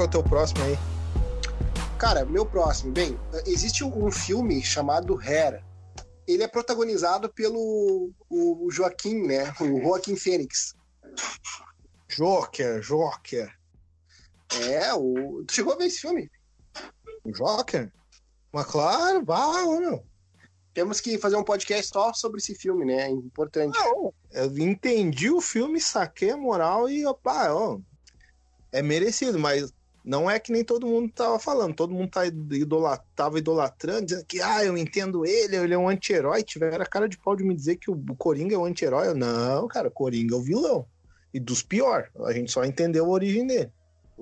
qual é o teu próximo aí. Cara, meu próximo. Bem, existe um filme chamado Hair. Ele é protagonizado pelo o Joaquim, né? O Joaquim Fênix. Joker, Joker. É, o. Tu chegou a ver esse filme? O Joker? Mas claro, vá, meu. Temos que fazer um podcast só sobre esse filme, né? É importante. Não, eu entendi o filme, saquei a moral e, opa, ó, é merecido, mas não é que nem todo mundo tava falando. Todo mundo tá idolat tava idolatrando, dizendo que, ah, eu entendo ele, ele é um anti-herói. Tiveram a cara de pau de me dizer que o Coringa é um anti-herói. Não, cara, o Coringa é o vilão. E dos pior. A gente só entendeu a origem dele.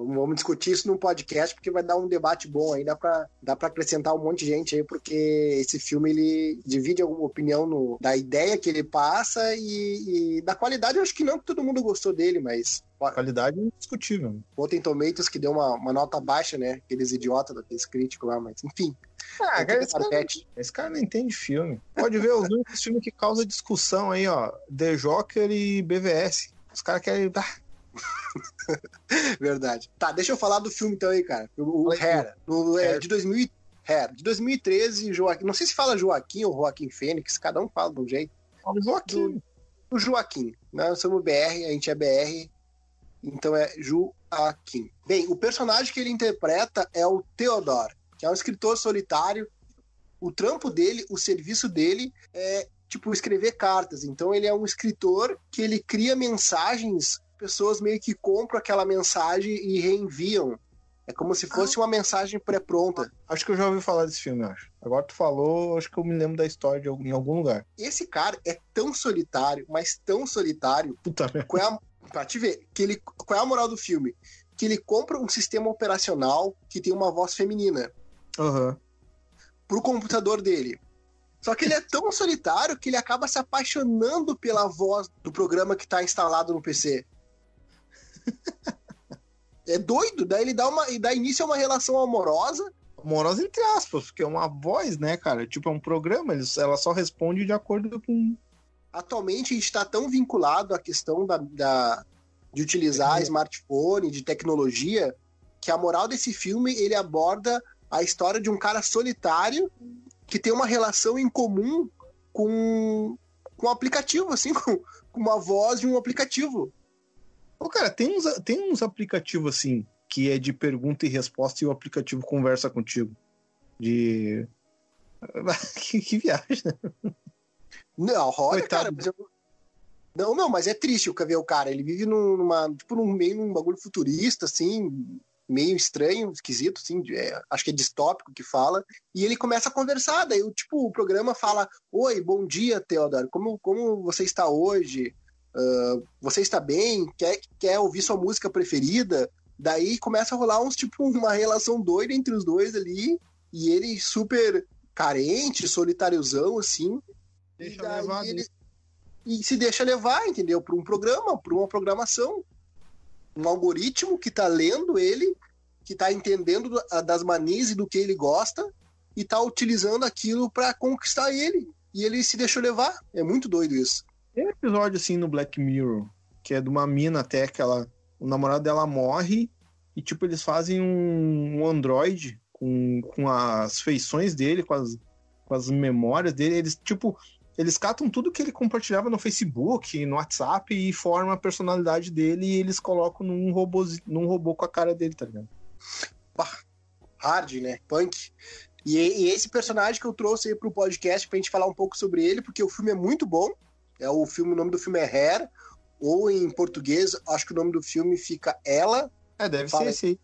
Vamos discutir isso num podcast, porque vai dar um debate bom aí, dá pra, dá pra acrescentar um monte de gente aí, porque esse filme ele divide alguma opinião no, da ideia que ele passa e, e da qualidade. Eu acho que não que todo mundo gostou dele, mas qualidade é indiscutível. Rotten Tomatoes que deu uma, uma nota baixa, né? Aqueles idiotas daqueles críticos lá, mas enfim. Ah, cara, esse, cara, esse, cara, não entende filme. Pode ver os únicos filmes que causam discussão aí, ó. The Joker e BVS. Os caras querem. Ah, Verdade. Tá, deixa eu falar do filme então aí, cara. O, o Hair, no, é, de 2000, Hair, de 2013, Joaquim, não sei se fala Joaquim ou Joaquim Fênix, cada um fala de um jeito. Fala Joaquim. O Joaquim, né? Nós somos BR, a gente é BR, então é Joaquim. Bem, o personagem que ele interpreta é o Theodore, que é um escritor solitário. O trampo dele, o serviço dele é tipo escrever cartas. Então ele é um escritor que ele cria mensagens pessoas meio que compram aquela mensagem e reenviam. É como se fosse ah. uma mensagem pré-pronta. Acho que eu já ouvi falar desse filme, acho. Agora tu falou, acho que eu me lembro da história de, em algum lugar. Esse cara é tão solitário, mas tão solitário. Puta qual é a, pra te ver, que ele, qual é a moral do filme? Que ele compra um sistema operacional que tem uma voz feminina. Uhum. Pro computador dele. Só que ele é tão solitário que ele acaba se apaixonando pela voz do programa que está instalado no PC é doido, daí ele dá, uma, e dá início a uma relação amorosa. Amorosa entre aspas, porque é uma voz, né, cara? Tipo, é um programa, ela só responde de acordo com. Atualmente a gente está tão vinculado à questão da, da de utilizar é. smartphone, de tecnologia, que a moral desse filme ele aborda a história de um cara solitário que tem uma relação em comum com, com um aplicativo, assim, com, com uma voz de um aplicativo. Ô, cara, tem uns, tem uns aplicativos assim, que é de pergunta e resposta e o aplicativo conversa contigo. De. que, que viagem, né? Não, olha, cara, mas eu... Não, não, mas é triste o ver o cara. Ele vive numa, tipo, num meio num bagulho futurista, assim, meio estranho, esquisito, assim, é, acho que é distópico que fala, e ele começa a conversar, daí, tipo, o programa fala, oi, bom dia, Theodore, como, como você está hoje? Uh, você está bem? Quer, quer ouvir sua música preferida? Daí começa a rolar uns tipo uma relação doida entre os dois ali, e ele super carente, solitáriozão, assim. Deixa e levar ele, e se deixa levar, entendeu? Para um programa, para uma programação. Um algoritmo que está lendo ele, que está entendendo das manias e do que ele gosta, e está utilizando aquilo para conquistar ele. E ele se deixou levar. É muito doido isso. Tem um episódio assim no Black Mirror, que é de uma mina até que ela, o namorado dela morre e tipo eles fazem um, um android com, com as feições dele, com as, com as memórias dele, eles tipo eles catam tudo que ele compartilhava no Facebook, no WhatsApp e formam a personalidade dele e eles colocam num robô, num robô com a cara dele, tá ligado? Hard, né? Punk. E, e, esse personagem que eu trouxe aí pro podcast pra gente falar um pouco sobre ele, porque o filme é muito bom. É o filme, o nome do filme é Hair, ou em português, acho que o nome do filme fica Ela. É, deve ser sim.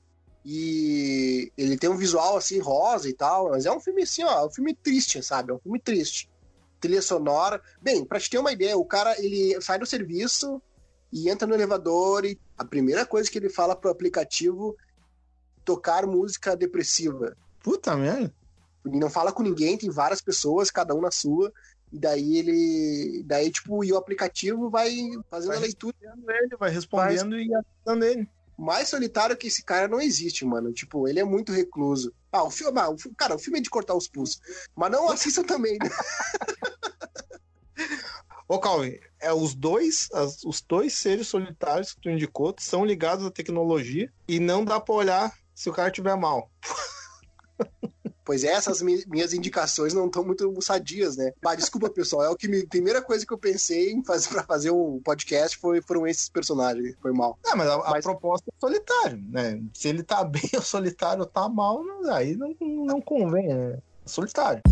E ele tem um visual assim rosa e tal, mas é um filme assim, ó, é um filme triste, sabe? É um filme triste. Trilha sonora. Bem, pra te ter uma ideia, o cara ele sai do serviço e entra no elevador e a primeira coisa que ele fala pro aplicativo tocar música depressiva. Puta merda. Ele não fala com ninguém, tem várias pessoas, cada um na sua. E daí ele. Daí, tipo, e o aplicativo vai fazendo vai a leitura. Ele, vai respondendo vai... e ajudando ele. Mais solitário que esse cara não existe, mano. Tipo, ele é muito recluso. Ah, o filme. Ah, o, cara, o filme é de cortar os pulsos. Mas não assistam também, né? Ô, Calvin, é, os dois, as, os dois seres solitários que tu indicou são ligados à tecnologia e não dá pra olhar se o cara tiver mal. Pois é, essas minhas indicações não estão muito sadias, né? Bah, desculpa, pessoal. É o que me, a primeira coisa que eu pensei em fazer para fazer o podcast foi, foram esses personagens. Foi mal. É, mas a, mas a, proposta é solitário, né? Se ele tá bem ou solitário ou tá mal, aí não, não convém, né? Solitário.